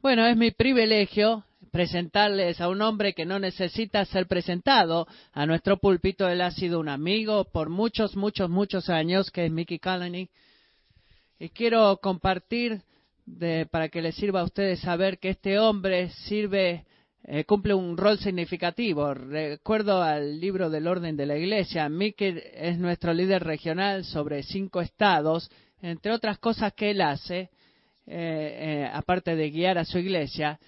Bueno, es mi privilegio presentarles a un hombre que no necesita ser presentado. A nuestro púlpito él ha sido un amigo por muchos, muchos, muchos años, que es Mickey Colony. Y quiero compartir para que les sirva a ustedes saber que este hombre sirve, eh, cumple un rol significativo. Recuerdo al libro del orden de la iglesia. Mickey es nuestro líder regional sobre cinco estados. Entre otras cosas que él hace, eh, eh, aparte de guiar a su iglesia,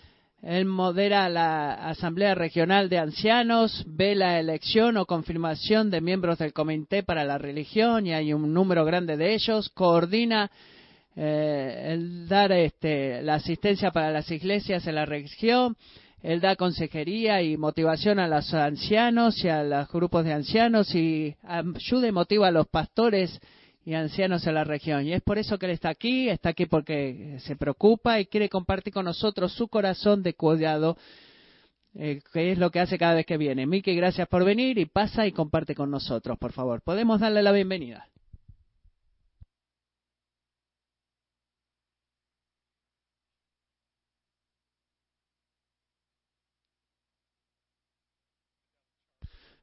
él modera la Asamblea Regional de Ancianos, ve la elección o confirmación de miembros del Comité para la Religión, y hay un número grande de ellos, coordina eh, el dar este, la asistencia para las iglesias en la región, él da consejería y motivación a los ancianos y a los grupos de ancianos y ayuda y motiva a los pastores y ancianos en la región. Y es por eso que él está aquí, está aquí porque se preocupa y quiere compartir con nosotros su corazón de cuidado, eh, que es lo que hace cada vez que viene. Miki, gracias por venir y pasa y comparte con nosotros, por favor. Podemos darle la bienvenida.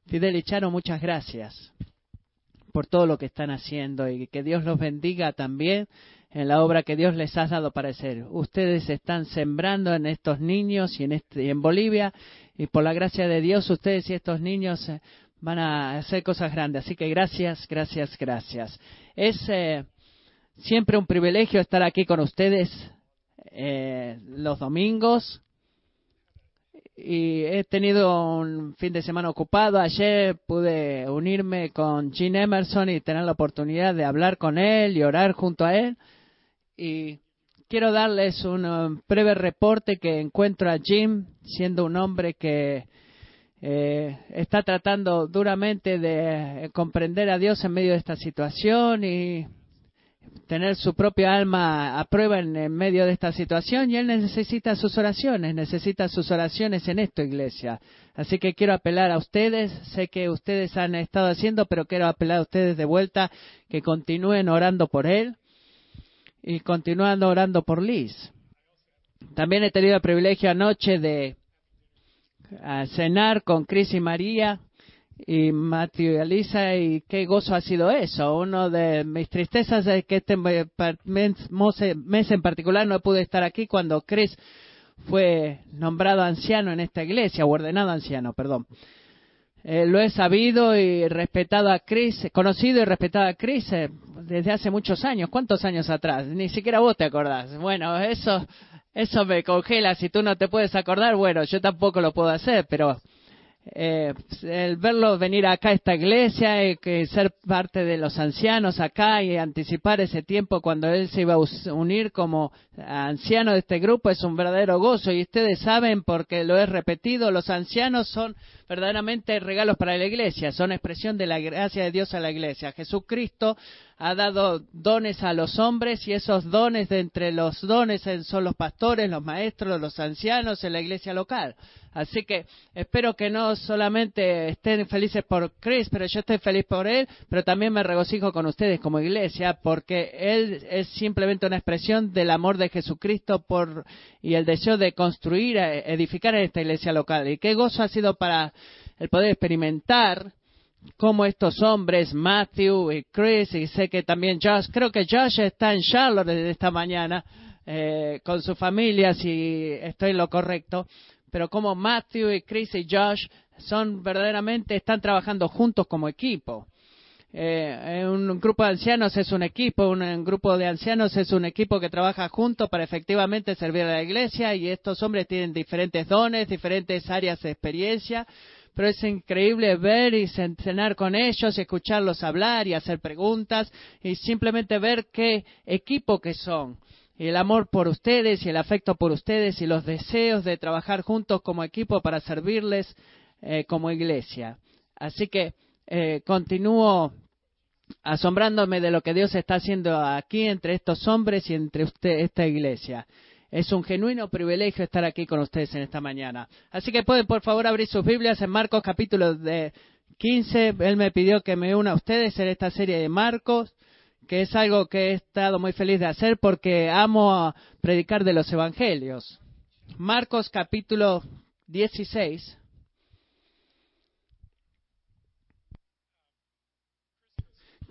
Fidel y muchas gracias por todo lo que están haciendo y que Dios los bendiga también en la obra que Dios les ha dado para hacer. Ustedes están sembrando en estos niños y en, este, en Bolivia y por la gracia de Dios ustedes y estos niños eh, van a hacer cosas grandes. Así que gracias, gracias, gracias. Es eh, siempre un privilegio estar aquí con ustedes eh, los domingos y he tenido un fin de semana ocupado. Ayer pude unirme con Gene Emerson y tener la oportunidad de hablar con él y orar junto a él. Y quiero darles un um, breve reporte que encuentro a Jim siendo un hombre que eh, está tratando duramente de comprender a Dios en medio de esta situación y tener su propia alma a prueba en, medio de esta situación y él necesita sus oraciones, necesita sus oraciones en esto, iglesia. Así que quiero apelar a ustedes, sé que ustedes han estado haciendo, pero quiero apelar a ustedes de vuelta que continúen orando por él y continuando orando por Liz. También he tenido el privilegio anoche de cenar con Cris y María y materializa y qué gozo ha sido eso. Uno de mis tristezas es que este mes en particular no pude estar aquí cuando Chris fue nombrado anciano en esta iglesia, o ordenado anciano, perdón. Eh, lo he sabido y respetado a Chris, conocido y respetado a Chris eh, desde hace muchos años. ¿Cuántos años atrás? Ni siquiera vos te acordás. Bueno, eso, eso me congela. Si tú no te puedes acordar, bueno, yo tampoco lo puedo hacer, pero eh, el verlo venir acá a esta iglesia y que ser parte de los ancianos acá y anticipar ese tiempo cuando él se iba a unir como anciano de este grupo es un verdadero gozo. Y ustedes saben porque lo he repetido los ancianos son verdaderamente regalos para la iglesia son expresión de la gracia de Dios a la iglesia. Jesucristo ha dado dones a los hombres y esos dones de entre los dones son los pastores los maestros los ancianos en la iglesia local Así que espero que no solamente estén felices por Chris, pero yo estoy feliz por él, pero también me regocijo con ustedes como iglesia, porque él es simplemente una expresión del amor de Jesucristo por, y el deseo de construir, eh, edificar esta iglesia local. Y qué gozo ha sido para el poder experimentar cómo estos hombres, Matthew y Chris, y sé que también Josh, creo que Josh está en Charlotte desde esta mañana, eh, con su familia, si estoy en lo correcto, pero como Matthew y Chris y Josh son verdaderamente, están trabajando juntos como equipo. Eh, un grupo de ancianos es un equipo, un, grupo de ancianos es un equipo que trabaja juntos para efectivamente servir a la iglesia y estos hombres tienen diferentes dones, diferentes áreas de experiencia, pero es increíble ver y cenar con ellos, escucharlos hablar y hacer preguntas y simplemente ver qué equipo que son y el amor por ustedes y el afecto por ustedes y los deseos de trabajar juntos como equipo para servirles eh, como iglesia. Así que eh, continúo asombrándome de lo que Dios está haciendo aquí entre estos hombres y entre usted, esta iglesia. Es un genuino privilegio estar aquí con ustedes en esta mañana. Así que pueden por favor abrir sus Biblias en Marcos capítulo de 15. Él me pidió que me una a ustedes en esta serie de Marcos que es algo que he estado muy feliz de hacer porque amo predicar de los evangelios. Marcos capítulo 16.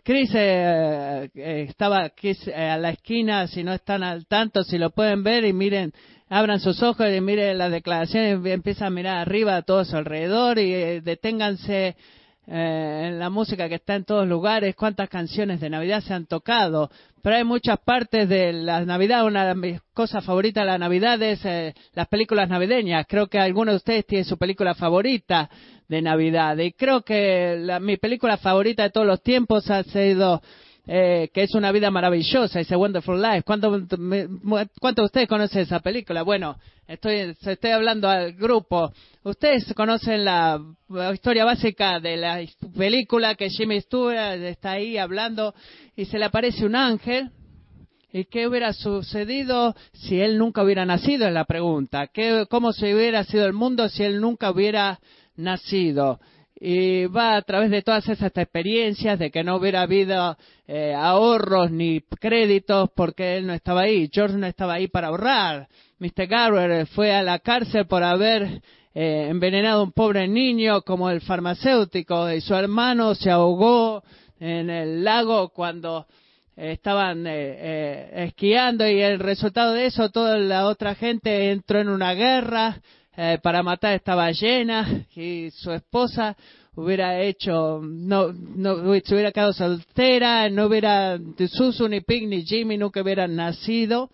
Chris eh, eh, estaba aquí eh, a la esquina, si no están al tanto, si lo pueden ver y miren, abran sus ojos y miren las declaraciones, empiezan a mirar arriba a todo su alrededor y deténganse en la música que está en todos lugares, cuántas canciones de Navidad se han tocado, pero hay muchas partes de la Navidad, una de mis cosas favoritas de la Navidad es las películas navideñas, creo que algunos de ustedes tienen su película favorita, de Navidad. Y creo que mi película favorita de todos los tiempos ha sido eh, que es una vida maravillosa, ese Wonderful Life. ¿Cuántos de ustedes conocen esa película? Bueno, estoy, estoy hablando al grupo. Ustedes conocen la, historia básica de la película que Jimmy Stewart está ahí hablando y se le aparece un ángel. ¿Y qué hubiera sucedido si él nunca hubiera nacido? Es la pregunta. ¿Qué, ¿Cómo se hubiera sido el mundo si él nunca hubiera nacido. Y va a través de todas esas experiencias de que no hubiera habido eh, ahorros ni créditos porque él no estaba ahí. George no estaba ahí para ahorrar. Mr. Garber fue a la cárcel por haber eh, envenenado a un pobre niño como el farmacéutico y su hermano se ahogó en el lago cuando estaban eh, esquiando y el resultado de eso toda la otra gente entró en una guerra eh, para matar esta ballena y su esposa hubiera hecho, no, no se hubiera quedado soltera, no hubiera, Susu, ni Pig, ni Jimmy nunca hubieran nacido.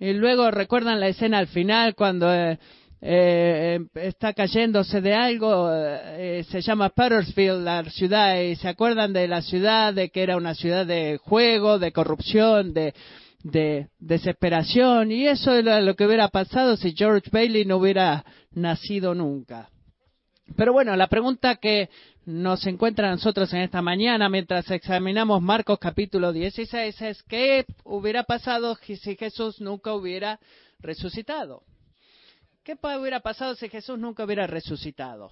Y luego recuerdan la escena al final cuando eh, eh, está cayéndose de algo, se llama Puttersfield, la ciudad, y se acuerdan de la ciudad, de que era una ciudad de juego, de corrupción, de, de desesperación, y eso era lo que hubiera pasado si George Bailey no hubiera nacido nunca. Pero bueno, la pregunta que nos encuentra a nosotros en esta mañana mientras examinamos Marcos capítulo 16 es ¿qué hubiera pasado si Jesús nunca hubiera resucitado? ¿Qué hubiera pasado si Jesús nunca hubiera resucitado?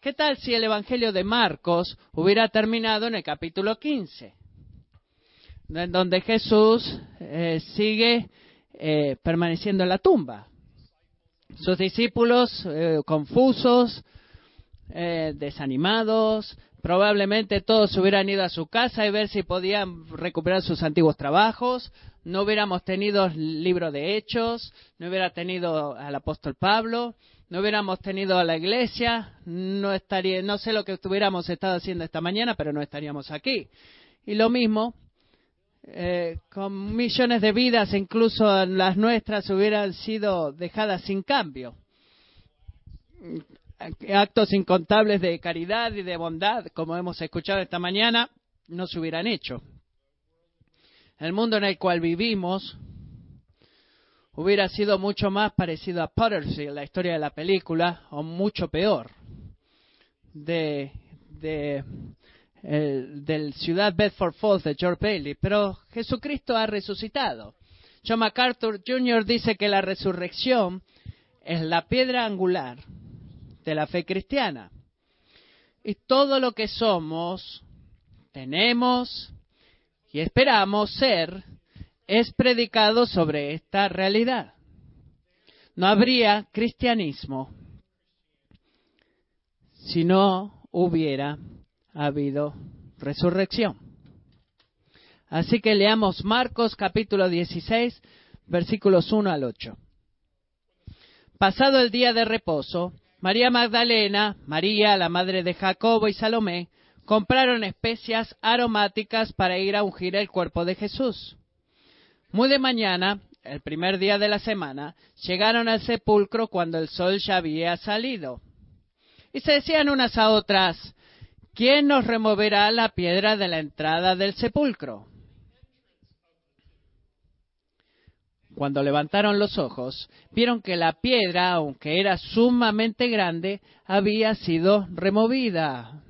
¿Qué tal si el Evangelio de Marcos hubiera terminado en el capítulo 15? En donde Jesús eh, sigue eh, permaneciendo en la tumba. Sus discípulos eh, confusos, eh, desanimados, probablemente todos hubieran ido a su casa y ver si podían recuperar sus antiguos trabajos. No hubiéramos tenido libro de hechos, no hubiera tenido al apóstol Pablo, no hubiéramos tenido a la iglesia, no estaría, no sé lo que estuviéramos estado haciendo esta mañana, pero no estaríamos aquí. Y lo mismo eh, con millones de vidas, incluso las nuestras, hubieran sido dejadas sin cambio. Actos incontables de caridad y de bondad, como hemos escuchado esta mañana, no se hubieran hecho. El mundo en el cual vivimos hubiera sido mucho más parecido a Pottersfield, la historia de la película, o mucho peor. De, de el, del ciudad Bedford Falls de George Bailey, pero Jesucristo ha resucitado. John MacArthur Jr. dice que la resurrección es la piedra angular de la fe cristiana. Y todo lo que somos, tenemos y esperamos ser es predicado sobre esta realidad. No habría cristianismo si no hubiera ha habido resurrección. Así que leamos Marcos capítulo 16, versículos 1 al 8. Pasado el día de reposo, María Magdalena, María, la madre de Jacobo y Salomé, compraron especias aromáticas para ir a ungir el cuerpo de Jesús. Muy de mañana, el primer día de la semana, llegaron al sepulcro cuando el sol ya había salido. Y se decían unas a otras, ¿quién nos removerá la piedra de la entrada del sepulcro? Cuando levantaron los ojos, vieron que la piedra, aunque era sumamente grande, había sido removida.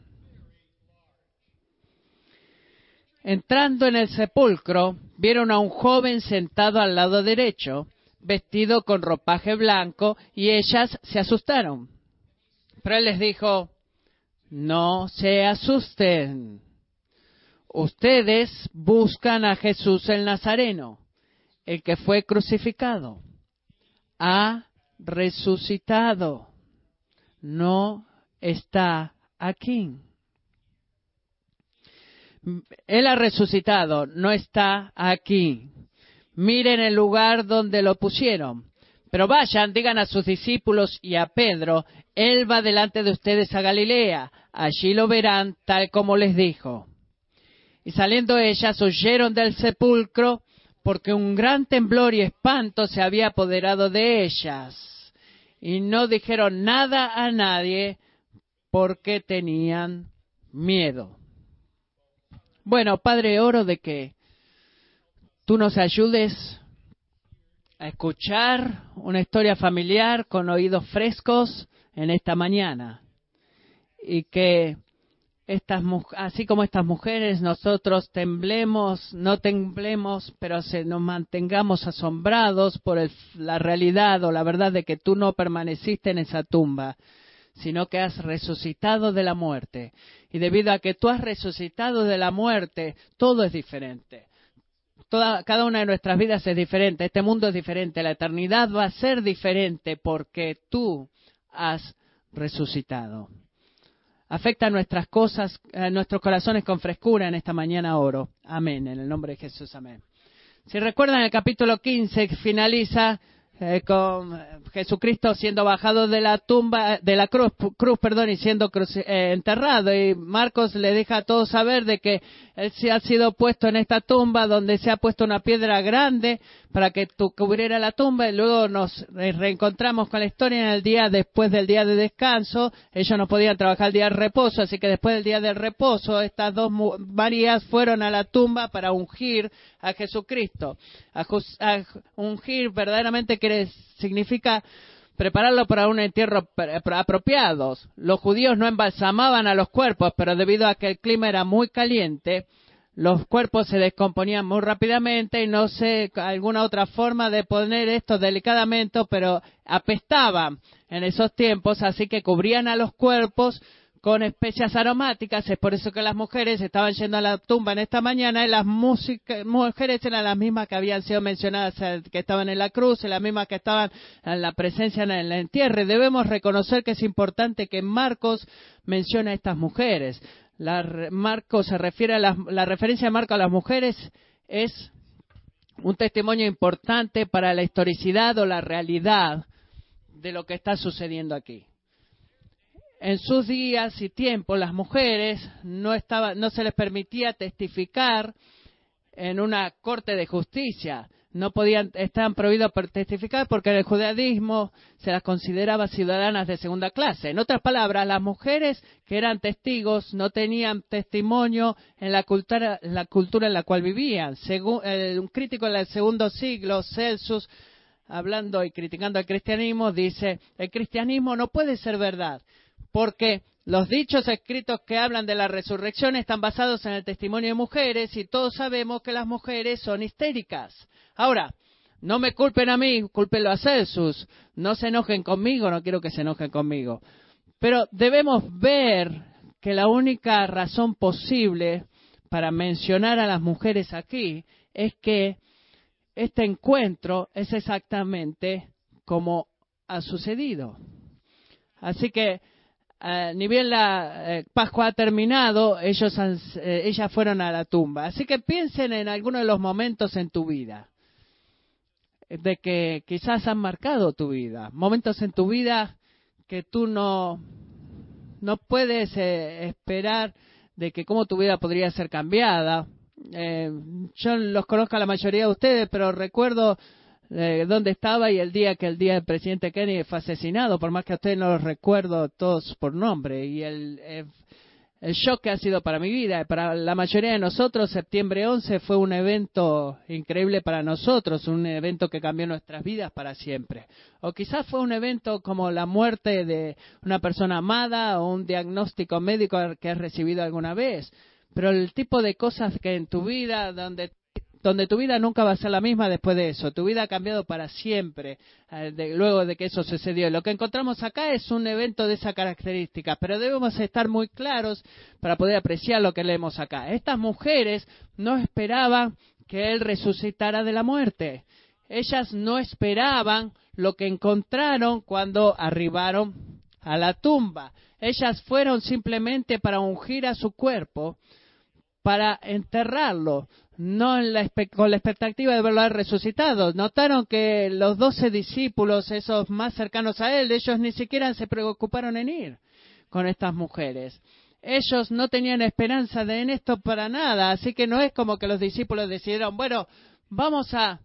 Entrando en el sepulcro, vieron a un joven sentado al lado derecho, vestido con ropaje blanco, y ellas se asustaron. Pero él les dijo, no se asusten. Ustedes buscan a Jesús el Nazareno, el que fue crucificado. Ha resucitado. No está aquí. Él ha resucitado, no está aquí. Miren el lugar donde lo pusieron. Pero vayan, digan a sus discípulos y a Pedro, Él va delante de ustedes a Galilea, allí lo verán tal como les dijo. Y saliendo ellas, huyeron del sepulcro, porque un gran temblor y espanto se había apoderado de ellas. Y no dijeron nada a nadie, porque tenían miedo. Bueno, Padre, oro de que tú nos ayudes escuchar una historia familiar con oídos frescos en esta mañana y que estas, así como estas mujeres, nosotros temblemos, no temblemos, pero se nos mantengamos asombrados por la realidad o la verdad de que tú no permaneciste en esa tumba, sino que has resucitado de la muerte. Y debido a que tú has resucitado de la muerte, todo es diferente. Cada una de nuestras vidas es diferente, este mundo es diferente, la eternidad va a ser diferente porque tú has resucitado. Afecta nuestras cosas, a nuestros corazones con frescura en esta mañana oro. Amén, en el nombre de Jesús, amén. Si recuerdan, el capítulo 15 finaliza eh, con Jesucristo siendo bajado de la tumba, de la cruz, cruz perdón, y siendo eh, enterrado. Y Marcos le deja a todos saber de que él se ha sido puesto en esta tumba donde se ha puesto una piedra grande para que cubriera la tumba y luego nos reencontramos con la historia en el día después del día de descanso. Ellos no podían trabajar el día de reposo, así que después del día del reposo estas dos Marías fueron a la tumba para ungir a Jesucristo. A, ungir verdaderamente significa prepararlo para un entierro apropiado. Los judíos no embalsamaban a los cuerpos, pero debido a que el clima era muy caliente, los cuerpos se descomponían muy rápidamente y no sé alguna otra forma de poner esto delicadamente, pero apestaban en esos tiempos, así que cubrían a los cuerpos con especias aromáticas. Es por eso que las mujeres estaban yendo a la tumba en esta mañana y las mujeres eran las mismas que habían sido mencionadas, eh, que estaban en la cruz, y las mismas que estaban en la presencia en el entierre. Debemos reconocer que es importante que Marcos mencione a estas mujeres. La, Marcos se refiere a la, referencia de Marcos a las mujeres es un testimonio importante para la historicidad o la realidad de lo que está sucediendo aquí. En sus días y tiempos las mujeres no, no se les permitía testificar en una corte de justicia no podían, estaban prohibidos testificar porque en el judaísmo se las consideraba ciudadanas de segunda clase. En otras palabras, las mujeres que eran testigos no tenían testimonio en la cultura, la, cultura en la cual vivían. Según, eh, un crítico del segundo siglo, Celsus, hablando y criticando al cristianismo, dice, el cristianismo no puede ser verdad porque los dichos escritos que hablan de la resurrección están basados en el testimonio de mujeres y todos sabemos que las mujeres son histéricas. Ahora, no me culpen a mí, culpenlo a Celsus. No se enojen conmigo, no quiero que se enojen conmigo. Pero debemos ver que la única razón posible para mencionar a las mujeres aquí es que este encuentro es exactamente como ha sucedido. Así que eh, ni bien la eh, Pascua ha terminado, ellos eh, ellas fueron a la tumba. Así que piensen en algunos de los momentos en tu vida, de que quizás han marcado tu vida, momentos en tu vida que tú no, no puedes esperar de que cómo tu vida podría ser cambiada. yo los conozco a la mayoría de ustedes, pero recuerdo eh, dónde estaba y el día que el día del presidente Kennedy fue asesinado, por más que a ustedes no los recuerdo todos por nombre. Y el, el shock que ha sido para mi vida. Para la mayoría de nosotros, septiembre 11 fue un evento increíble para nosotros, un evento que cambió nuestras vidas para siempre. O quizás fue un evento como la muerte de una persona amada o un diagnóstico médico que has recibido alguna vez. Pero el tipo de cosas que en tu vida, donde donde tu vida nunca va a ser la misma después de eso. Tu vida ha cambiado para siempre eh, luego de que eso sucedió. Lo que encontramos acá es un evento de esa característica, pero debemos estar muy claros para poder apreciar lo que leemos acá. Estas mujeres no esperaban que Él resucitara de la muerte. ellas no esperaban lo que encontraron cuando arribaron a la tumba. Ellas fueron simplemente para ungir a su cuerpo, para enterrarlo, no con la expectativa de verlo resucitado. Notaron que los doce discípulos, esos más cercanos a él, ellos ni siquiera se preocuparon en ir con estas mujeres. Ellos no tenían esperanza de en esto para nada, así que no es como que los discípulos decidieron, bueno, vamos a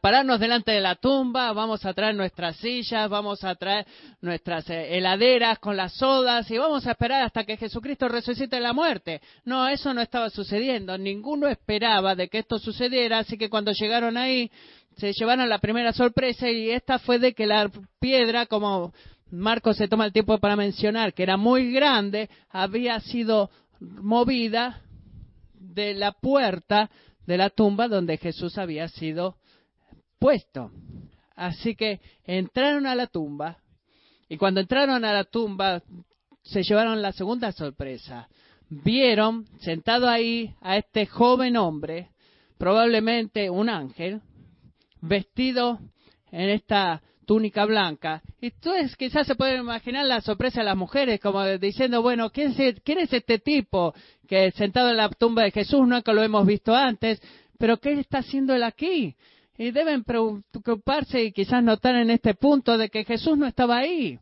pararnos delante de la tumba, vamos a traer nuestras sillas, vamos a traer nuestras eh, heladeras con las sodas y vamos a esperar hasta que Jesucristo resucite la muerte. No, eso no estaba sucediendo. Ninguno esperaba de que esto sucediera, así que cuando llegaron ahí se llevaron la primera sorpresa y esta fue de que la piedra, como Marcos se toma el tiempo para mencionar, que era muy grande, había sido movida de la puerta de la tumba donde Jesús había sido puesto. Así que entraron a la tumba y cuando entraron a la tumba se llevaron la segunda sorpresa. Vieron sentado ahí a este joven hombre, probablemente un ángel, vestido en esta túnica blanca. Y entonces quizás se pueden imaginar la sorpresa de las mujeres, como diciendo, bueno, ¿quién es, ¿quién es este tipo que sentado en la tumba de Jesús? Nunca lo hemos visto antes, pero ¿qué está haciendo él aquí? Y deben preocuparse y quizás notar en este punto de que Jesús no estaba ahí,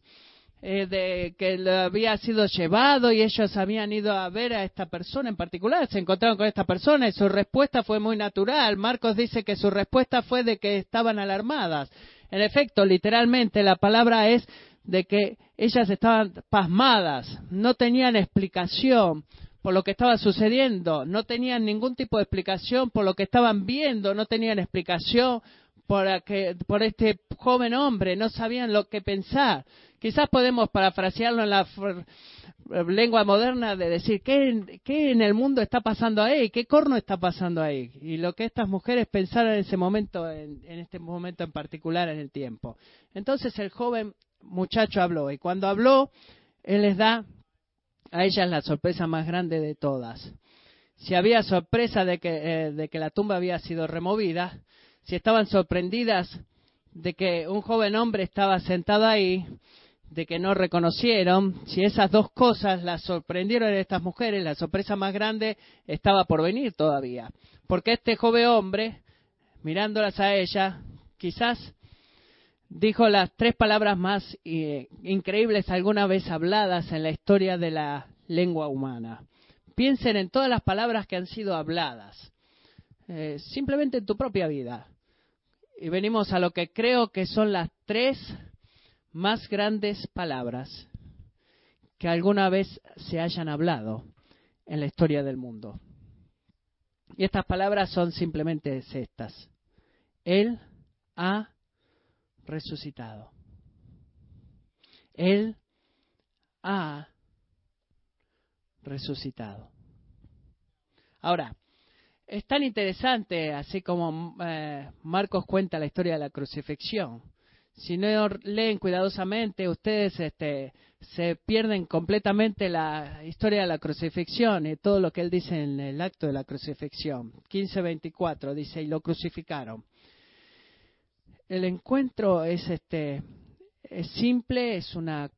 eh, de que lo había sido llevado y ellos habían ido a ver a esta persona en particular, se encontraron con esta persona y su respuesta fue muy natural. Marcos dice que su respuesta fue de que estaban alarmadas. En efecto, literalmente la palabra es de que ellas estaban pasmadas, no tenían explicación por lo que estaba sucediendo, no tenían ningún tipo de explicación por lo que estaban viendo, no tenían explicación por, por este joven hombre, no sabían lo que pensar. Quizás podemos parafrasearlo en la lengua moderna de decir ¿qué, qué en el mundo está pasando ahí, qué corno está pasando ahí, y lo que estas mujeres pensaron en ese momento, en, en este momento en particular en el tiempo. Entonces el joven muchacho habló, y cuando habló, él les da a ellas la sorpresa más grande de todas. Si había sorpresa de que, eh, de que la tumba había sido removida, si estaban sorprendidas de que un joven hombre estaba sentado ahí, de que no reconocieron, si esas dos cosas las sorprendieron a estas mujeres, la sorpresa más grande estaba por venir todavía. Porque este joven hombre, mirándolas a ella, quizás dijo las tres palabras más eh, increíbles alguna vez habladas en la historia de la lengua humana. Piensen en todas las palabras que han sido habladas, eh, simplemente en tu propia vida. Y venimos a lo que creo que son las tres más grandes palabras que alguna vez se hayan hablado en la historia del mundo. Y estas palabras son simplemente estas. Él ha resucitado. Él ha resucitado. Ahora, es tan interesante, así como eh, Marcos cuenta la historia de la crucifixión. Si no leen cuidadosamente, ustedes este, se pierden completamente la historia de la crucifixión y todo lo que él dice en el acto de la crucifixión. 15:24 dice, y lo crucificaron el encuentro es este es simple, es una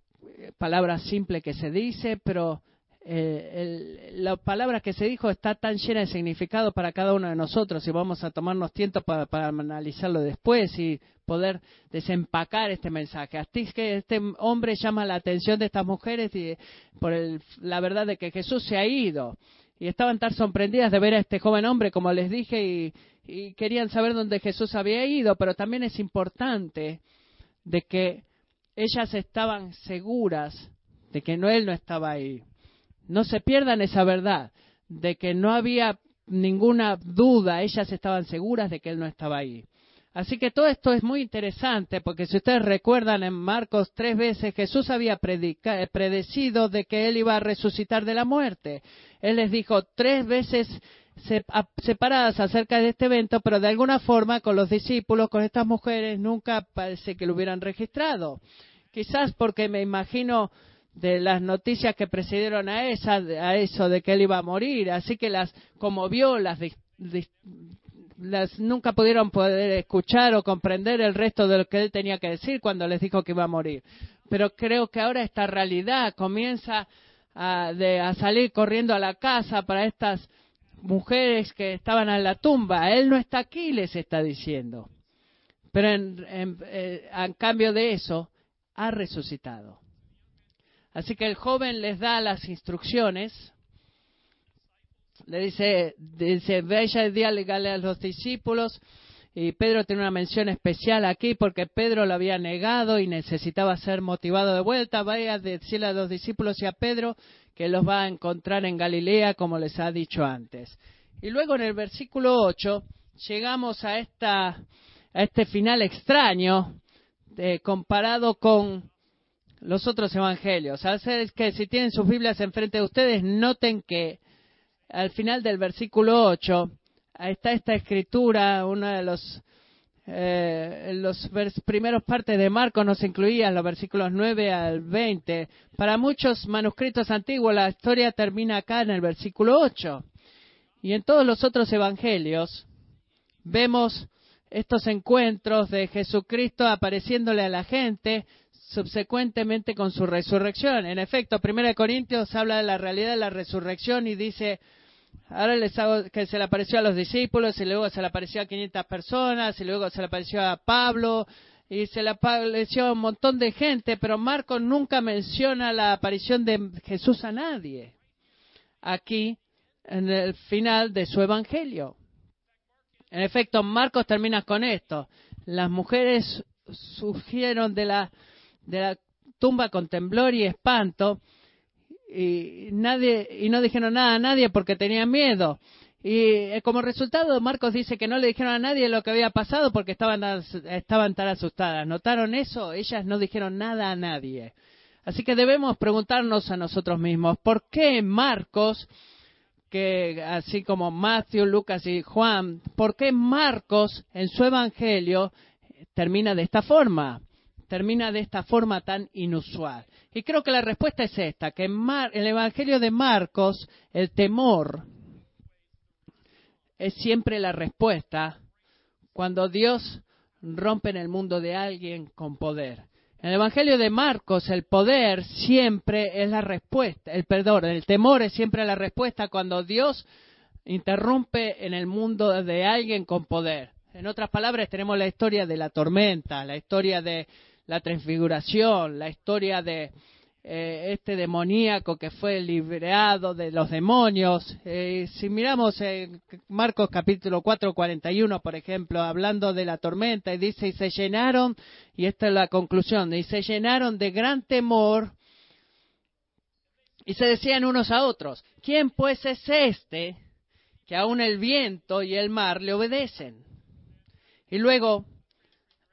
palabra simple que se dice, pero eh, la palabra que se dijo está tan llena de significado para cada uno de nosotros y vamos a tomarnos tiempo para, analizarlo después y poder desempacar este mensaje. Así que este hombre llama la atención de estas mujeres y, por la verdad de que Jesús se ha ido y estaban tan sorprendidas de ver a este joven hombre, como les dije, y, y querían saber dónde Jesús había ido, pero también es importante de que ellas estaban seguras de que no él no estaba ahí. No se pierdan esa verdad de que no había ninguna duda, ellas estaban seguras de que él no estaba ahí. Así que todo esto es muy interesante porque si ustedes recuerdan en Marcos tres veces Jesús había predecido de que él iba a resucitar de la muerte. Él les dijo tres veces separadas acerca de este evento, pero de alguna forma con los discípulos, con estas mujeres, nunca parece que lo hubieran registrado. Quizás porque me imagino de las noticias que precedieron a, esa, a eso de que él iba a morir, así que las conmovió, las las, nunca pudieron poder escuchar o comprender el resto de lo que él tenía que decir cuando les dijo que iba a morir. Pero creo que ahora esta realidad comienza a, de, a salir corriendo a la casa para estas mujeres que estaban en la tumba. Él no está aquí, les está diciendo. Pero en, eh, cambio de eso, ha resucitado. Así que el joven les da las instrucciones. Le dice, dice, vaya y dígale a los discípulos. Y Pedro tiene una mención especial aquí porque Pedro lo había negado y necesitaba ser motivado de vuelta. Vaya a decirle a los discípulos y a Pedro que los va a encontrar en Galilea, como les ha dicho antes. Y luego en el versículo 8 llegamos a, esta, a este final extraño eh, comparado con los otros evangelios. Hacer que si tienen sus Biblias enfrente de ustedes, noten que al final del versículo 8 está esta escritura, una de los eh, primeros partes de Marcos nos incluían los versículos 9 al 20. Para muchos manuscritos antiguos la historia termina acá en el versículo 8. Y en todos los otros evangelios vemos estos encuentros de Jesucristo apareciéndole a la gente subsecuentemente con su resurrección. En efecto, 1 Corintios habla de la realidad de la resurrección y dice, ahora les hago que se le apareció a los discípulos y luego se le apareció a 500 personas y luego se le apareció a Pablo y se le apareció a un montón de gente, pero Marcos nunca menciona la aparición de Jesús a nadie. Aquí, en el final de su evangelio. En efecto, Marcos termina con esto. Las mujeres surgieron de la, de la tumba con temblor y espanto y nadie y no dijeron nada a nadie porque tenían miedo. Y eh, como resultado, Marcos dice que no le dijeron a nadie lo que había pasado porque estaban, estaban tan asustadas. ¿Notaron eso? Ellas no dijeron nada a nadie. Así que debemos preguntarnos a nosotros mismos, ¿por qué Marcos que así como Matthew, Lucas y Juan, ¿por qué Marcos en su evangelio termina de esta forma? Termina de esta forma tan inusual. Y creo que la respuesta es esta, que en, el evangelio de Marcos el temor es siempre la respuesta cuando Dios rompe en el mundo de alguien con poder. En el Evangelio de Marcos, el poder siempre es la respuesta, el perdón, el temor es siempre la respuesta cuando Dios interrumpe en el mundo de alguien con poder. En otras palabras, tenemos la historia de la tormenta, la historia de la transfiguración, la historia de eh, este demoníaco que fue liberado de los demonios. Eh, si miramos en Marcos capítulo 4, 41, por ejemplo, hablando de la tormenta, y dice, y se llenaron, y esta es la conclusión, y se llenaron de gran temor, y se decían unos a otros, ¿quién pues es este que aún el viento y el mar le obedecen? Y luego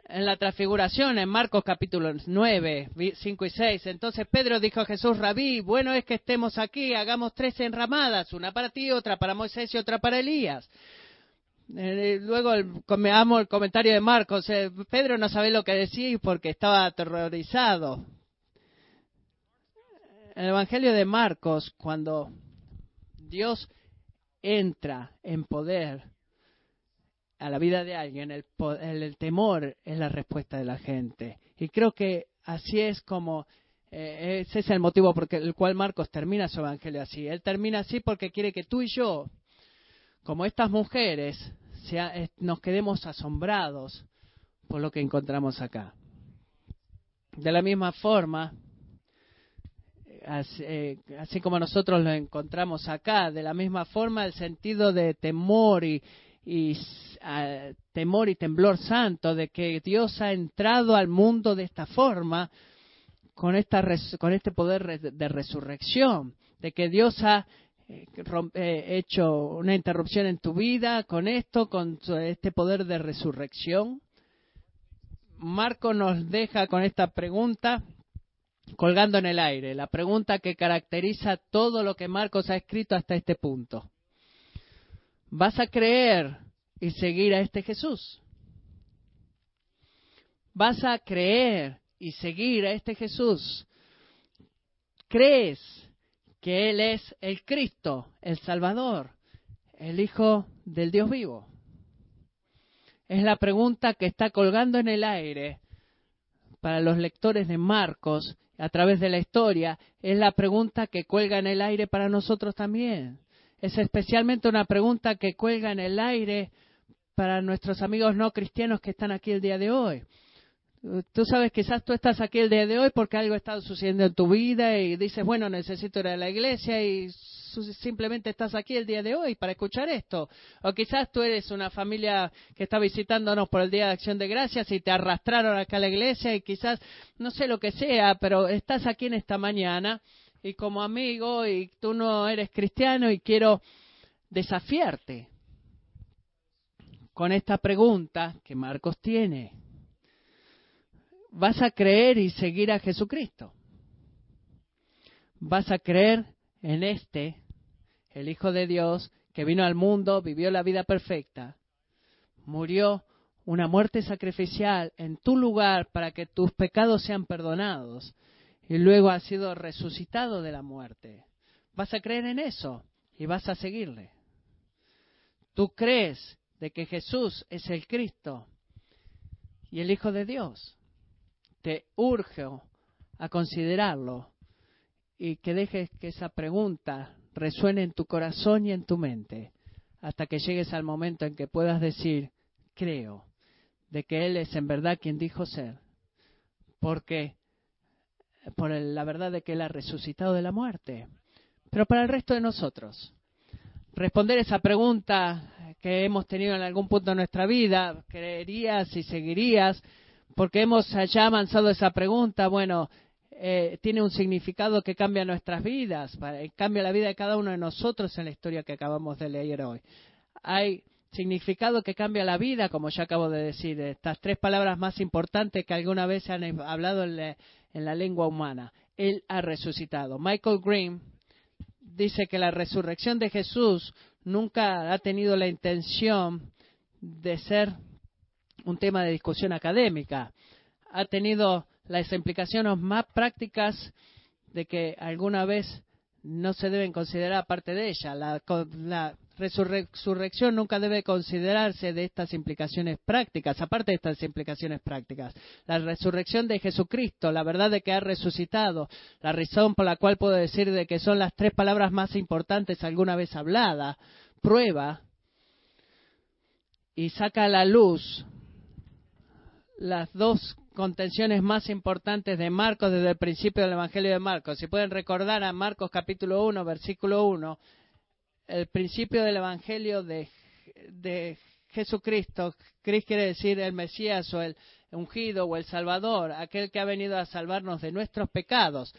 en la transfiguración en Marcos capítulo 9, 5 y 6. Entonces Pedro dijo a Jesús, Rabí, bueno es que estemos aquí, hagamos tres enramadas, una para ti, otra para Moisés y otra para Elías. Eh, luego me amo el comentario de Marcos, eh, Pedro no sabe lo que decir porque estaba aterrorizado. En el Evangelio de Marcos, cuando Dios entra en poder a la vida de alguien, el, el, temor es la respuesta de la gente. Y creo que así es como, eh, ese es el motivo por el cual Marcos termina su evangelio así. Él termina así porque quiere que tú y yo, como estas mujeres, sea, nos quedemos asombrados por lo que encontramos acá. De la misma forma, así, eh, así, como nosotros lo encontramos acá, de la misma forma el sentido de temor y, y temor y temblor santo de que Dios ha entrado al mundo de esta forma, con, esta, con este poder de resurrección, de que Dios ha eh, eh, hecho una interrupción en tu vida con esto, con este poder de resurrección. Marco nos deja con esta pregunta colgando en el aire, la pregunta que caracteriza todo lo que Marcos ha escrito hasta este punto vas a creer y seguir a este Jesús. Vas a creer y seguir a este Jesús. ¿Crees que Él es el Cristo, el Salvador, el Hijo del Dios vivo? es la pregunta que está colgando en el aire para los lectores de Marcos a través de la historia, es la pregunta que cuelga en el aire para nosotros también. Es especialmente una pregunta que cuelga en el aire para nuestros amigos no cristianos que están aquí el día de hoy. Tú sabes, quizás tú estás aquí el día de hoy porque algo estado sucediendo en tu vida y dices, bueno, necesito ir a la iglesia y simplemente estás aquí el día de hoy para escuchar esto. O quizás tú eres una familia que está visitándonos por el Día de Acción de Gracias y te arrastraron acá a la iglesia y quizás, no sé lo que sea, pero estás aquí en esta mañana y como amigo y tú no eres cristiano y quiero desafiarte con esta pregunta que Marcos tiene. ¿Vas a creer y seguir a Jesucristo? ¿Vas a creer en este, el Hijo de Dios, que vino al mundo, vivió la vida perfecta, murió una muerte sacrificial en tu lugar para que tus pecados sean perdonados y luego ha sido resucitado de la muerte. Vas a creer en eso y vas a seguirle. Tú crees de que Jesús es el Cristo y el Hijo de Dios. Te urjo a considerarlo y que dejes que esa pregunta resuene en tu corazón y en tu mente hasta que llegues al momento en que puedas decir, creo, de que Él es en verdad quien dijo ser, porque por la verdad de que Él ha resucitado de la muerte. Pero para el resto de nosotros, responder esa pregunta que hemos tenido en algún punto de nuestra vida, ¿creerías y seguirías? Porque hemos ya avanzado esa pregunta, bueno, eh, tiene un significado que cambia nuestras vidas, cambia la vida de cada uno de nosotros en la historia que acabamos de leer hoy. Hay significado que cambia la vida, como ya acabo de decir, estas tres palabras más importantes que alguna vez se han hablado en la, en la lengua humana. Él ha resucitado. Michael Green dice que la resurrección de Jesús nunca ha tenido la intención de ser un tema de discusión académica. Ha tenido las implicaciones más prácticas de que alguna vez no se deben considerar parte de ella. La, resurrección nunca debe considerarse de estas implicaciones prácticas, aparte de estas implicaciones prácticas. La resurrección de Jesucristo, la verdad de que ha resucitado, la razón por la cual puedo decir de que son las tres palabras más importantes alguna vez habladas, prueba y saca a la luz las dos contenciones más importantes de Marcos desde el principio del Evangelio de Marcos. Si pueden recordar a Marcos capítulo 1, versículo 1, el principio del Evangelio de, Jesucristo, Cristo quiere decir el Mesías o el ungido o el Salvador, aquel que ha venido a salvarnos de nuestros pecados.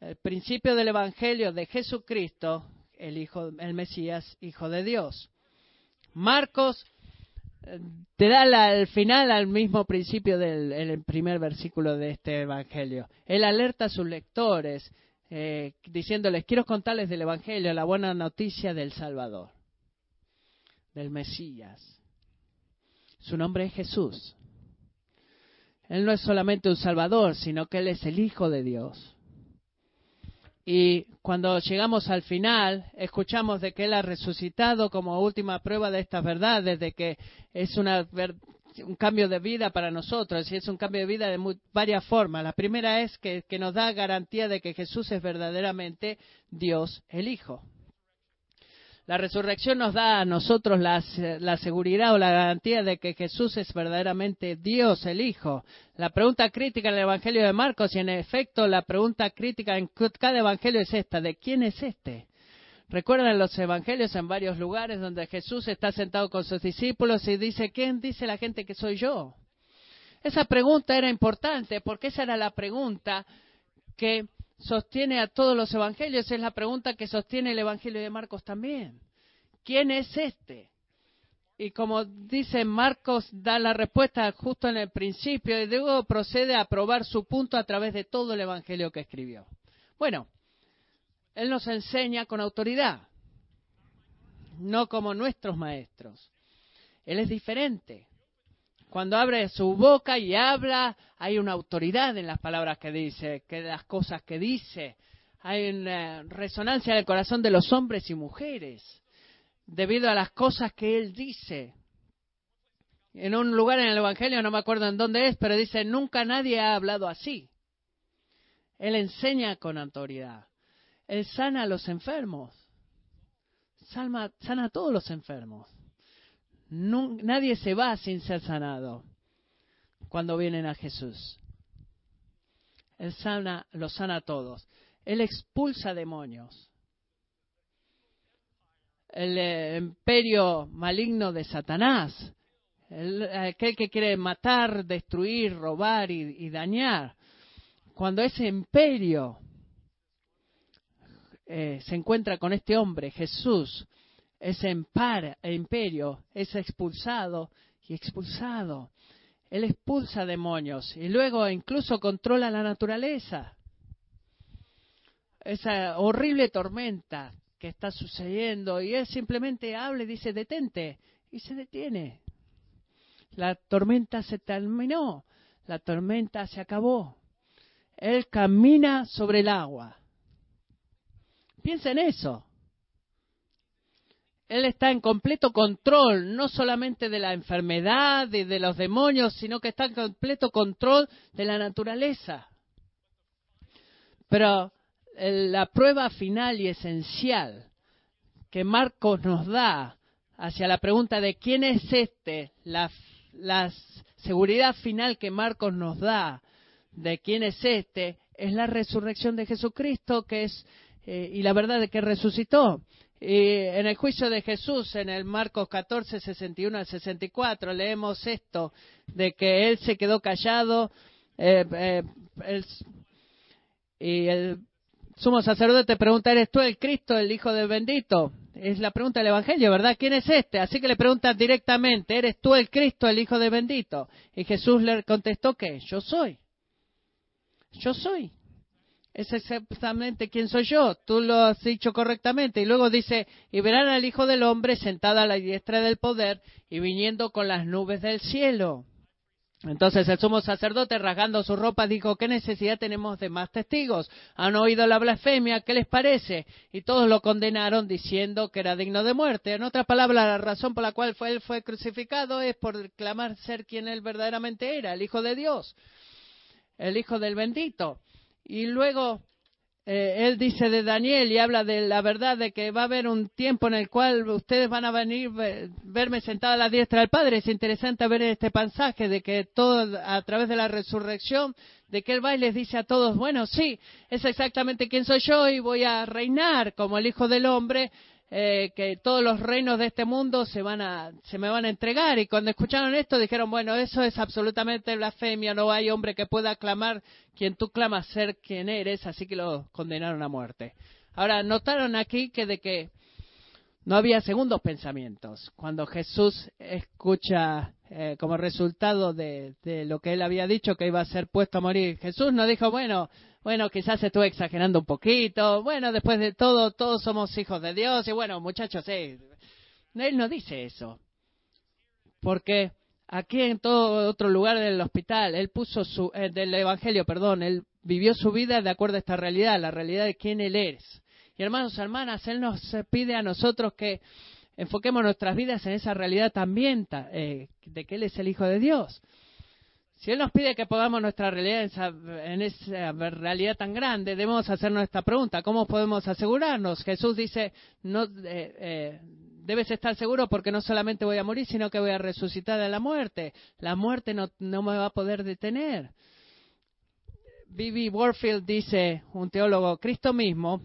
El principio del Evangelio de Jesucristo, el Hijo, el Mesías, Hijo de Dios. Marcos te da al final al mismo principio del primer versículo de este Evangelio. Él alerta a sus lectores eh, diciéndoles, quiero contarles del Evangelio, la buena noticia del Salvador, del Mesías. Su nombre es Jesús. Él no es solamente un Salvador, sino que Él es el Hijo de Dios. Y cuando llegamos al final, escuchamos de que Él ha resucitado como última prueba de estas verdades, de que es una, un cambio de vida para nosotros y es un cambio de vida de varias formas. La primera es que, que nos da garantía de que Jesús es verdaderamente Dios el Hijo. La resurrección nos da a nosotros la, seguridad o la garantía de que Jesús es verdaderamente Dios, el Hijo. La pregunta crítica en el Evangelio de Marcos, y en efecto la pregunta crítica en cada Evangelio es esta, ¿de quién es este? Recuerdan los Evangelios en varios lugares donde Jesús está sentado con sus discípulos y dice, ¿quién dice la gente que soy yo? Esa pregunta era importante porque esa era la pregunta que sostiene a todos los evangelios, es la pregunta que sostiene el Evangelio de Marcos también. ¿Quién es este? Y como dice Marcos, da la respuesta justo en el principio y luego procede a probar su punto a través de todo el Evangelio que escribió. Bueno, él nos enseña con autoridad, no como nuestros maestros. Él es diferente. Cuando abre su boca y habla, hay una autoridad en las palabras que dice, que las cosas que dice. Hay una resonancia en el corazón de los hombres y mujeres debido a las cosas que él dice. En un lugar en el Evangelio, no me acuerdo en dónde es, pero dice, nunca nadie ha hablado así. Él enseña con autoridad. Él sana a los enfermos. Sana, sana a todos los enfermos. nadie se va sin ser sanado cuando vienen a Jesús. Él sana, los sana a todos. Él expulsa demonios. El eh, imperio maligno de Satanás, aquel que quiere matar, destruir, robar y, dañar. Cuando ese imperio eh, se encuentra con este hombre, Jesús, ese imperio es expulsado y expulsado. Él expulsa demonios y luego incluso controla la naturaleza. Esa horrible tormenta que está sucediendo y él simplemente habla y dice detente y se detiene. La tormenta se terminó, la tormenta se acabó. Él camina sobre el agua. Piensa en eso. Él está en completo control, no solamente de la enfermedad y de los demonios, sino que está en completo control de la naturaleza. Pero la prueba final y esencial que Marcos nos da hacia la pregunta de quién es este, la, seguridad final que Marcos nos da de quién es este, es la resurrección de Jesucristo, que es eh, y la verdad de que resucitó. Y en el juicio de Jesús, en el Marcos 14, 61 al 64, leemos esto, de que él se quedó callado eh, eh, y el sumo sacerdote pregunta, ¿eres tú el Cristo, el Hijo del bendito? Es la pregunta del Evangelio, ¿verdad? ¿Quién es este? Así que le preguntan directamente, ¿eres tú el Cristo, el Hijo del bendito? Y Jesús le contestó que yo soy. Yo soy es exactamente quién soy yo. Tú lo has dicho correctamente. Y luego dice, y verán al Hijo del Hombre sentado a la diestra del poder y viniendo con las nubes del cielo. Entonces el sumo sacerdote, rasgando su ropa, dijo, ¿qué necesidad tenemos de más testigos? Han oído la blasfemia, ¿qué les parece? Y todos lo condenaron diciendo que era digno de muerte. En otras palabras, la razón por la cual fue, él fue crucificado es por clamar ser quien él verdaderamente era, el Hijo de Dios, el Hijo del bendito. Y luego eh, él dice de Daniel y habla de la verdad de que va a haber un tiempo en el cual ustedes van a venir verme sentado a la diestra del Padre. Es interesante ver este pasaje de que todo a través de la resurrección, de que él va y les dice a todos, bueno, sí, es exactamente quién soy yo y voy a reinar como el Hijo del Hombre eh, que todos los reinos de este mundo se van a se me van a entregar. Y cuando escucharon esto dijeron bueno eso es absolutamente blasfemia. No hay hombre que pueda clamar quien tú clamas ser quien eres. Así que lo condenaron a muerte. Ahora notaron aquí que de que no había segundos pensamientos. Cuando Jesús escucha eh, como resultado de, de lo que él había dicho que iba a ser puesto a morir Jesús no dijo bueno bueno, quizás estuve exagerando un poquito, bueno, después de todo, todos somos hijos de Dios, y bueno, muchachos, eh, él no dice eso, porque aquí en todo otro lugar del hospital, él puso su, eh, del Evangelio, perdón, él vivió su vida de acuerdo a esta realidad, la realidad de quién él es. Y hermanos, hermanas, él nos pide a nosotros que enfoquemos nuestras vidas en esa realidad también eh, de que él es el Hijo de Dios. Si Él nos pide que podamos nuestra realidad en esa, realidad tan grande, debemos hacernos esta pregunta. ¿Cómo podemos asegurarnos? Jesús dice, no, eh, eh, debes estar seguro porque no solamente voy a morir, sino que voy a resucitar de la muerte. La muerte no, no me va a poder detener. Bibi Warfield dice, un teólogo, Cristo mismo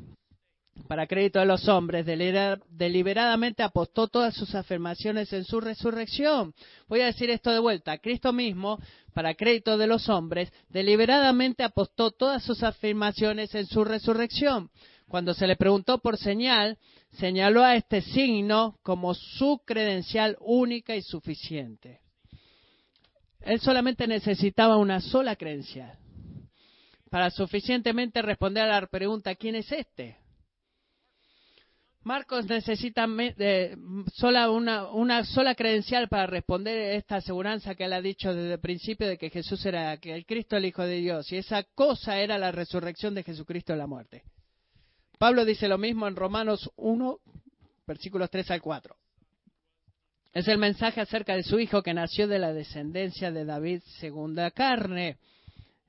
para crédito de los hombres, deliberadamente apostó todas sus afirmaciones en su resurrección. Voy a decir esto de vuelta. Cristo mismo, para crédito de los hombres, deliberadamente apostó todas sus afirmaciones en su resurrección. Cuando se le preguntó por señal, señaló a este signo como su credencial única y suficiente. Él solamente necesitaba una sola credencial para suficientemente responder a la pregunta ¿quién es este? Marcos necesita sola una, sola credencial para responder esta aseguranza que él ha dicho desde el principio de que Jesús era que el Cristo el Hijo de Dios y esa cosa era la resurrección de Jesucristo de la muerte. Pablo dice lo mismo en Romanos 1, versículos 3 al 4. Es el mensaje acerca de su hijo que nació de la descendencia de David segunda carne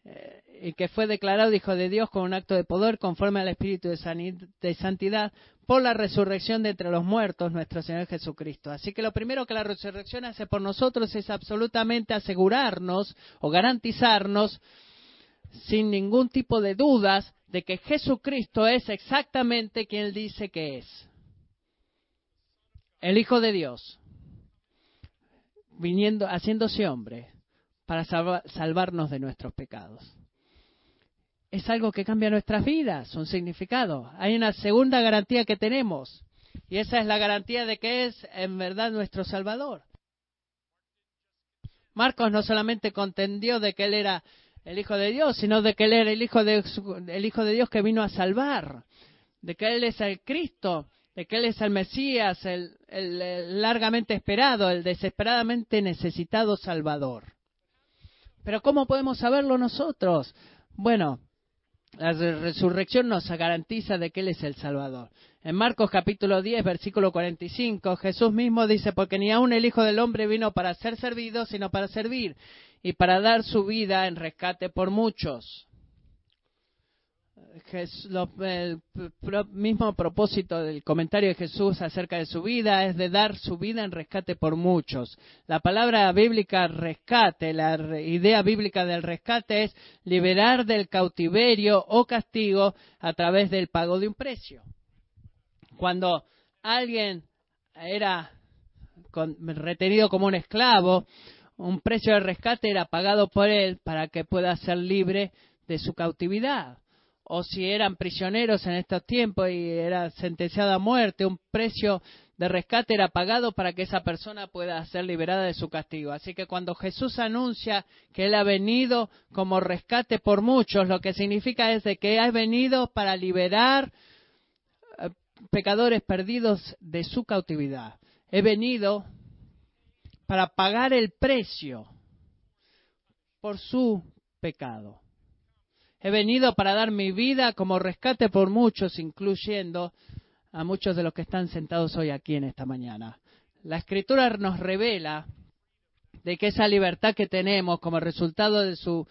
eh, y que fue declarado hijo de Dios con un acto de poder conforme al espíritu de, santidad por la resurrección de entre los muertos, nuestro Señor Jesucristo. Así que lo primero que la resurrección hace por nosotros es absolutamente asegurarnos o garantizarnos sin ningún tipo de dudas de que Jesucristo es exactamente quien dice que es. El Hijo de Dios viniendo, haciéndose hombre para salvarnos de nuestros pecados. Es algo que cambia nuestras vidas, un significado. Hay una segunda garantía que tenemos, y esa es la garantía de que es en verdad nuestro Salvador. Marcos no solamente contendió de que Él era el Hijo de Dios, sino de que Él era el Hijo de, el Hijo de Dios que vino a salvar, de que Él es el Cristo, de que Él es el Mesías, el, largamente esperado, el desesperadamente necesitado Salvador. Pero ¿cómo podemos saberlo nosotros? Bueno, la resurrección nos garantiza de que Él es el Salvador. En Marcos capítulo 10, versículo 45, Jesús mismo dice, porque ni aun el Hijo del Hombre vino para ser servido, sino para servir y para dar su vida en rescate por muchos el mismo propósito del comentario de Jesús acerca de su vida es de dar su vida en rescate por muchos. La palabra bíblica rescate, la idea bíblica del rescate es liberar del cautiverio o castigo a través del pago de un precio. Cuando alguien era retenido como un esclavo, un precio de rescate era pagado por él para que pueda ser libre de su cautividad o si eran prisioneros en estos tiempos y era sentenciado a muerte, un precio de rescate era pagado para que esa persona pueda ser liberada de su castigo. Así que cuando Jesús anuncia que Él ha venido como rescate por muchos, lo que significa es que ha venido para liberar eh, pecadores perdidos de su cautividad. He venido para pagar el precio por su pecado. He venido para dar mi vida como rescate por muchos, incluyendo a muchos de los que están sentados hoy aquí en esta mañana. La escritura nos revela de que esa libertad que tenemos como resultado de su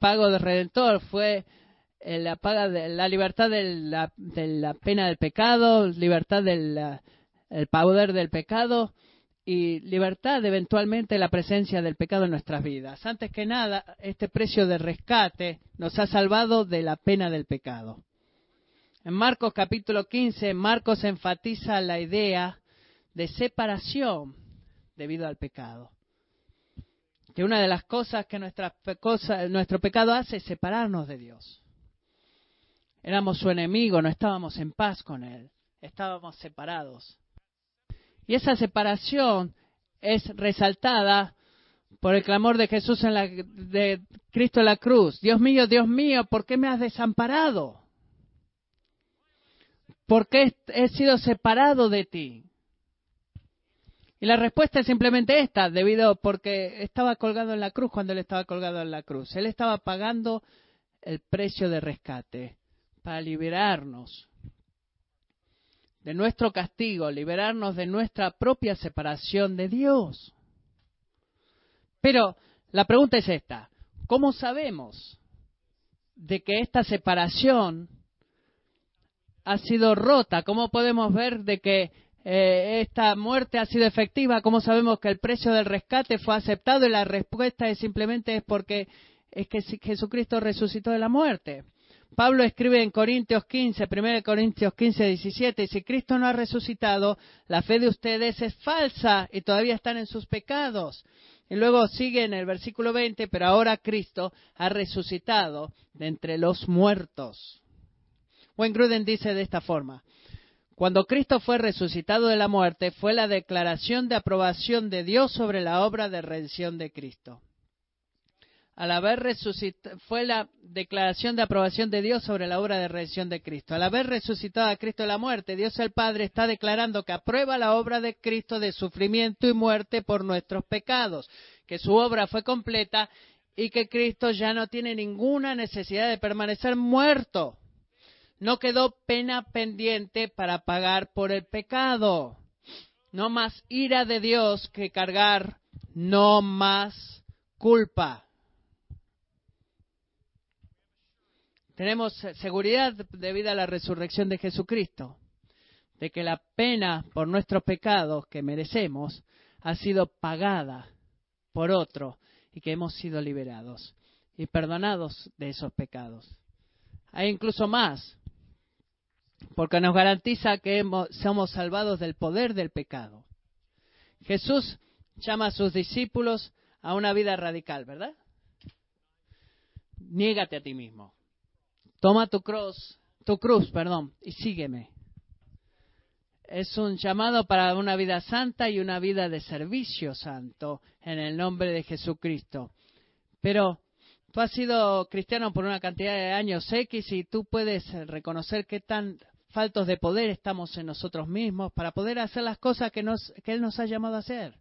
pago de redentor fue eh, la, paga de, la libertad de la, de la, pena del pecado, libertad del poder del pecado y libertad eventualmente la presencia del pecado en nuestras vidas. Antes que nada, este precio de rescate nos ha salvado de la pena del pecado. En Marcos capítulo 15, Marcos enfatiza la idea de separación debido al pecado. Que una de las cosas que nuestra, nuestro pecado hace es separarnos de Dios. Éramos su enemigo, no estábamos en paz con Él, estábamos separados. Y esa separación es resaltada por el clamor de Jesús en la, de Cristo en la cruz. Dios mío, Dios mío, ¿por qué me has desamparado? ¿Por qué he sido separado de ti? Y la respuesta es simplemente esta, debido porque estaba colgado en la cruz cuando él estaba colgado en la cruz. Él estaba pagando el precio de rescate para liberarnos de nuestro castigo, liberarnos de nuestra propia separación de Dios. Pero la pregunta es esta, ¿cómo sabemos de que esta separación ha sido rota? ¿Cómo podemos ver de que eh, esta muerte ha sido efectiva? ¿Cómo sabemos que el precio del rescate fue aceptado? Y la respuesta es simplemente es porque es que Jesucristo resucitó de la muerte. Pablo escribe en Corintios 15, 1 Corintios 15, 17, si Cristo no ha resucitado, la fe de ustedes es falsa y todavía están en sus pecados. Y luego sigue en el versículo 20, pero ahora Cristo ha resucitado de entre los muertos. Wayne dice de esta forma, cuando Cristo fue resucitado de la muerte, fue la declaración de aprobación de Dios sobre la obra de redención de Cristo al haber resucitado, fue la declaración de aprobación de Dios sobre la obra de redención de Cristo. Al haber resucitado a Cristo de la muerte, Dios el Padre está declarando que aprueba la obra de Cristo de sufrimiento y muerte por nuestros pecados, que su obra fue completa y que Cristo ya no tiene ninguna necesidad de permanecer muerto. No quedó pena pendiente para pagar por el pecado. No más ira de Dios que cargar, no más culpa. Tenemos seguridad debido a la resurrección de Jesucristo, de que la pena por nuestros pecados que merecemos ha sido pagada por otro y que hemos sido liberados y perdonados de esos pecados. Hay incluso más, porque nos garantiza que somos salvados del poder del pecado. Jesús llama a sus discípulos a una vida radical, ¿verdad? Niégate a ti mismo. Toma tu cruz, tu cruz, perdón, y sígueme. Es un llamado para una vida santa y una vida de servicio santo en el nombre de Jesucristo. Pero tú has sido cristiano por una cantidad de años X y tú puedes reconocer qué tan faltos de poder estamos en nosotros mismos para poder hacer las cosas que, nos, que Él nos ha llamado a hacer.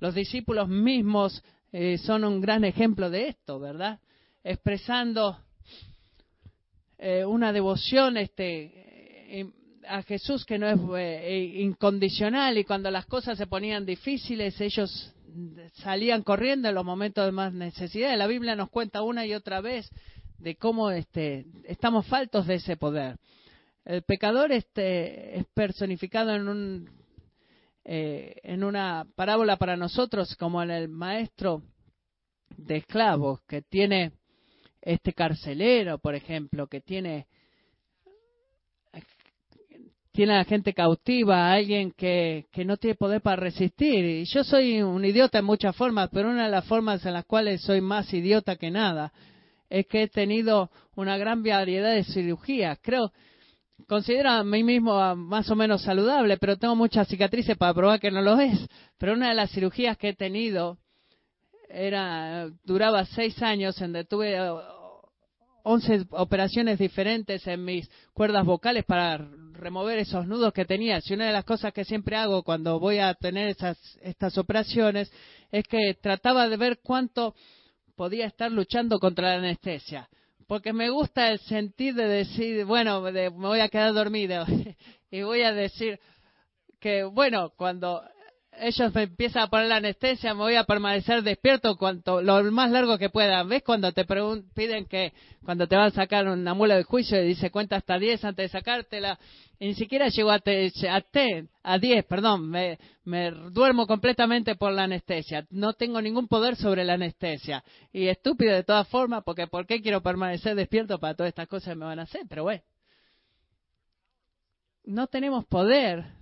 Los discípulos mismos eh, son un gran ejemplo de esto, ¿verdad? Expresando eh, una devoción este, eh, a Jesús que no es incondicional y cuando las cosas se ponían difíciles ellos salían corriendo en los momentos de más necesidad. La Biblia nos cuenta una y otra vez de cómo este, estamos faltos de ese poder. El pecador este, es personificado en, un, eh, en una parábola para nosotros como en el maestro de esclavos que tiene este carcelero, por ejemplo, que tiene tiene a la gente cautiva, a alguien que, que no tiene poder para resistir. Y yo soy un idiota en muchas formas, pero una de las formas en las cuales soy más idiota que nada es que he tenido una gran variedad de cirugías. Creo, considero a mí mismo más o menos saludable, pero tengo muchas cicatrices para probar que no lo es. Pero una de las cirugías que he tenido era duraba seis años en donde tuve 11 operaciones diferentes en mis cuerdas vocales para remover esos nudos que tenía. Y una de las cosas que siempre hago cuando voy a tener esas, estas operaciones es que trataba de ver cuánto podía estar luchando contra la anestesia. Porque me gusta el sentir de decir, bueno, me voy a quedar dormido. y voy a decir que, bueno, cuando ellos me empiezan a poner la anestesia, me voy a permanecer despierto cuanto lo más largo que pueda. ¿Ves cuando te piden que cuando te van a sacar una mula de juicio y dice cuenta hasta 10 antes de sacártela? Y ni siquiera llego a, te, a, a 10, perdón, me, me duermo completamente por la anestesia. No tengo ningún poder sobre la anestesia. Y estúpido de todas formas, porque ¿por qué quiero permanecer despierto para todas estas cosas que me van a hacer? Pero bueno, no tenemos poder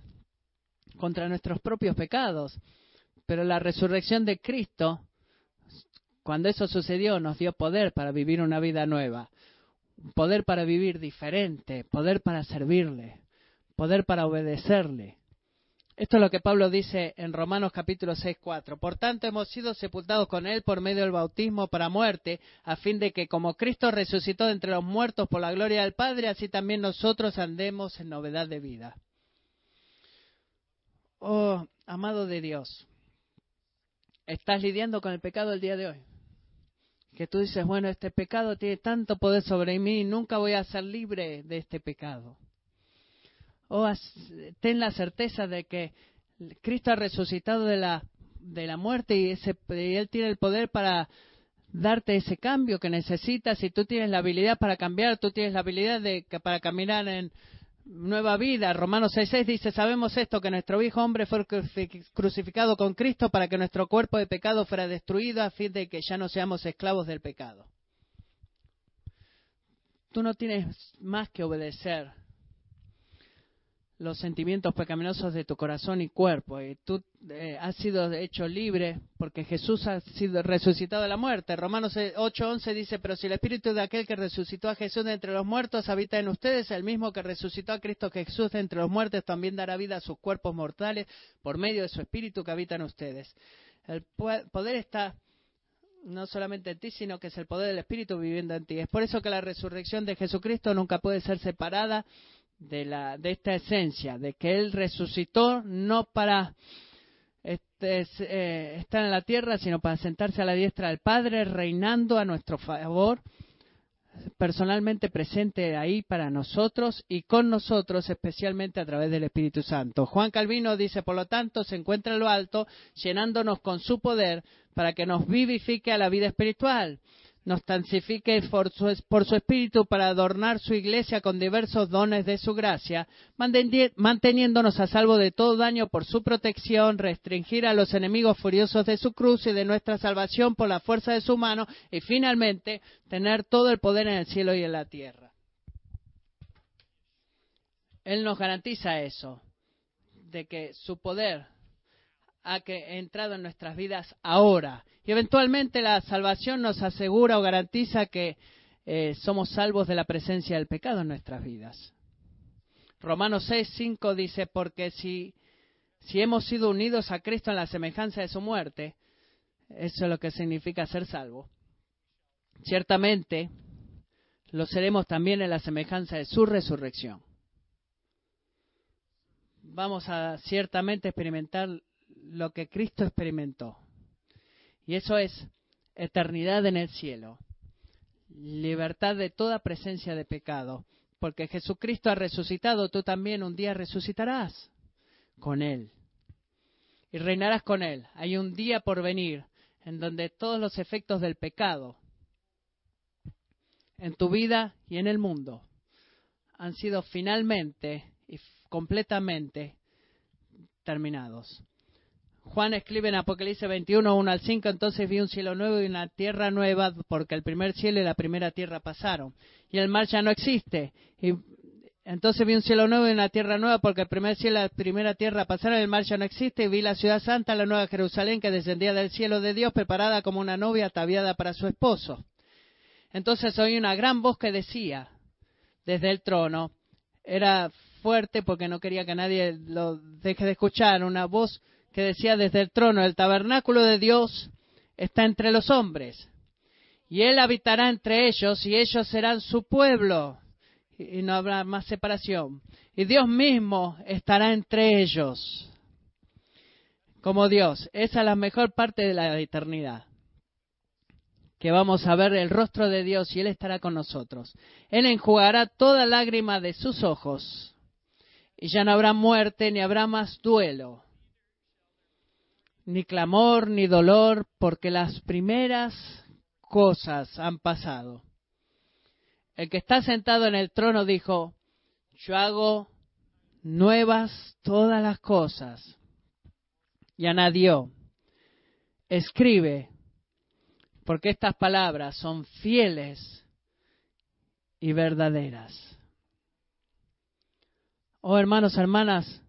contra nuestros propios pecados. Pero la resurrección de Cristo, cuando eso sucedió, nos dio poder para vivir una vida nueva, poder para vivir diferente, poder para servirle, poder para obedecerle. Esto es lo que Pablo dice en Romanos capítulo 6, 4. Por tanto, hemos sido sepultados con Él por medio del bautismo para muerte, a fin de que como Cristo resucitó entre los muertos por la gloria del Padre, así también nosotros andemos en novedad de vida. Oh, amado de Dios, estás lidiando con el pecado el día de hoy. Que tú dices, bueno, este pecado tiene tanto poder sobre mí, nunca voy a ser libre de este pecado. Oh, ten la certeza de que Cristo ha resucitado de la, de la muerte y, ese, Él tiene el poder para darte ese cambio que necesitas. Y tú tienes la habilidad para cambiar, tú tienes la habilidad de, para caminar en, nueva vida. Romanos 6.6 dice, sabemos esto, que nuestro viejo hombre fue crucificado con Cristo para que nuestro cuerpo de pecado fuera destruido a fin de que ya no seamos esclavos del pecado. Tú no tienes más que obedecer los sentimientos pecaminosos de tu corazón y cuerpo. Y tú eh, has sido hecho libre porque Jesús ha sido resucitado de la muerte. Romanos 8:11 dice, pero si el espíritu de aquel que resucitó a Jesús de entre los muertos habita en ustedes, el mismo que resucitó a Cristo Jesús de entre los muertos también dará vida a sus cuerpos mortales por medio de su espíritu que habita en ustedes. El poder está no solamente en ti, sino que es el poder del Espíritu viviendo en ti. Es por eso que la resurrección de Jesucristo nunca puede ser separada de, la, de esta esencia, de que Él resucitó no para este, eh, estar en la tierra, sino para sentarse a la diestra del Padre, reinando a nuestro favor personalmente presente ahí para nosotros y con nosotros, especialmente a través del Espíritu Santo. Juan Calvino dice, por lo tanto, se encuentra en lo alto, llenándonos con su poder para que nos vivifique a la vida espiritual nos tansifique por su, por su, espíritu para adornar su iglesia con diversos dones de su gracia, manteniéndonos a salvo de todo daño por su protección, restringir a los enemigos furiosos de su cruz y de nuestra salvación por la fuerza de su mano, y finalmente tener todo el poder en el cielo y en la tierra. Él nos garantiza eso, de que su poder ha entrado en nuestras vidas ahora. Y eventualmente la salvación nos asegura o garantiza que eh, somos salvos de la presencia del pecado en nuestras vidas. Romanos 6, 5 dice, porque si, si hemos sido unidos a Cristo en la semejanza de su muerte, eso es lo que significa ser salvo. Ciertamente, lo seremos también en la semejanza de su resurrección. Vamos a ciertamente experimentar lo que Cristo experimentó. Y eso es eternidad en el cielo, libertad de toda presencia de pecado, porque Jesucristo ha resucitado, tú también un día resucitarás con Él. Y reinarás con Él. Hay un día por venir en donde todos los efectos del pecado en tu vida y en el mundo han sido finalmente y completamente terminados. Juan escribe en Apocalipsis 21, 1 al 5, entonces vi un cielo nuevo y una tierra nueva, porque el primer cielo y la primera tierra pasaron, y el mar ya no existe. Y entonces vi un cielo nuevo y una tierra nueva, porque el primer cielo y la primera tierra pasaron, el mar ya no existe, y vi la ciudad santa, la nueva Jerusalén, que descendía del cielo de Dios, preparada como una novia ataviada para su esposo. Entonces oí una gran voz que decía, desde el trono, era fuerte porque no quería que nadie lo deje de escuchar, una voz que decía desde el trono, el tabernáculo de Dios está entre los hombres, y Él habitará entre ellos, y ellos serán su pueblo, y no habrá más separación. Y Dios mismo estará entre ellos, como Dios. Esa es la mejor parte de la eternidad que vamos a ver el rostro de Dios y Él estará con nosotros. Él enjugará toda lágrima de sus ojos y ya no habrá muerte ni habrá más duelo ni clamor, ni dolor, porque las primeras cosas han pasado. El que está sentado en el trono dijo, yo hago nuevas todas las cosas. Y añadió, escribe, porque estas palabras son fieles y verdaderas. Oh hermanos, hermanas,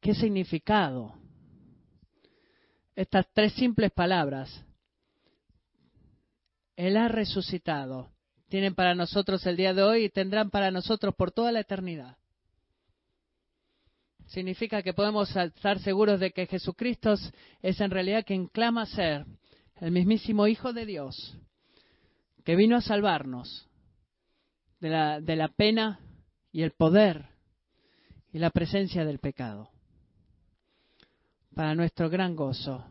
¿qué significado estas tres simples palabras, Él ha resucitado, tienen para nosotros el día de hoy y tendrán para nosotros por toda la eternidad. Significa que podemos estar seguros de que Jesucristo es en realidad quien clama ser el mismísimo Hijo de Dios, que vino a salvarnos de la, de la pena y el poder y la presencia del pecado para nuestro gran gozo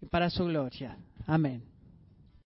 y para su gloria. Amén.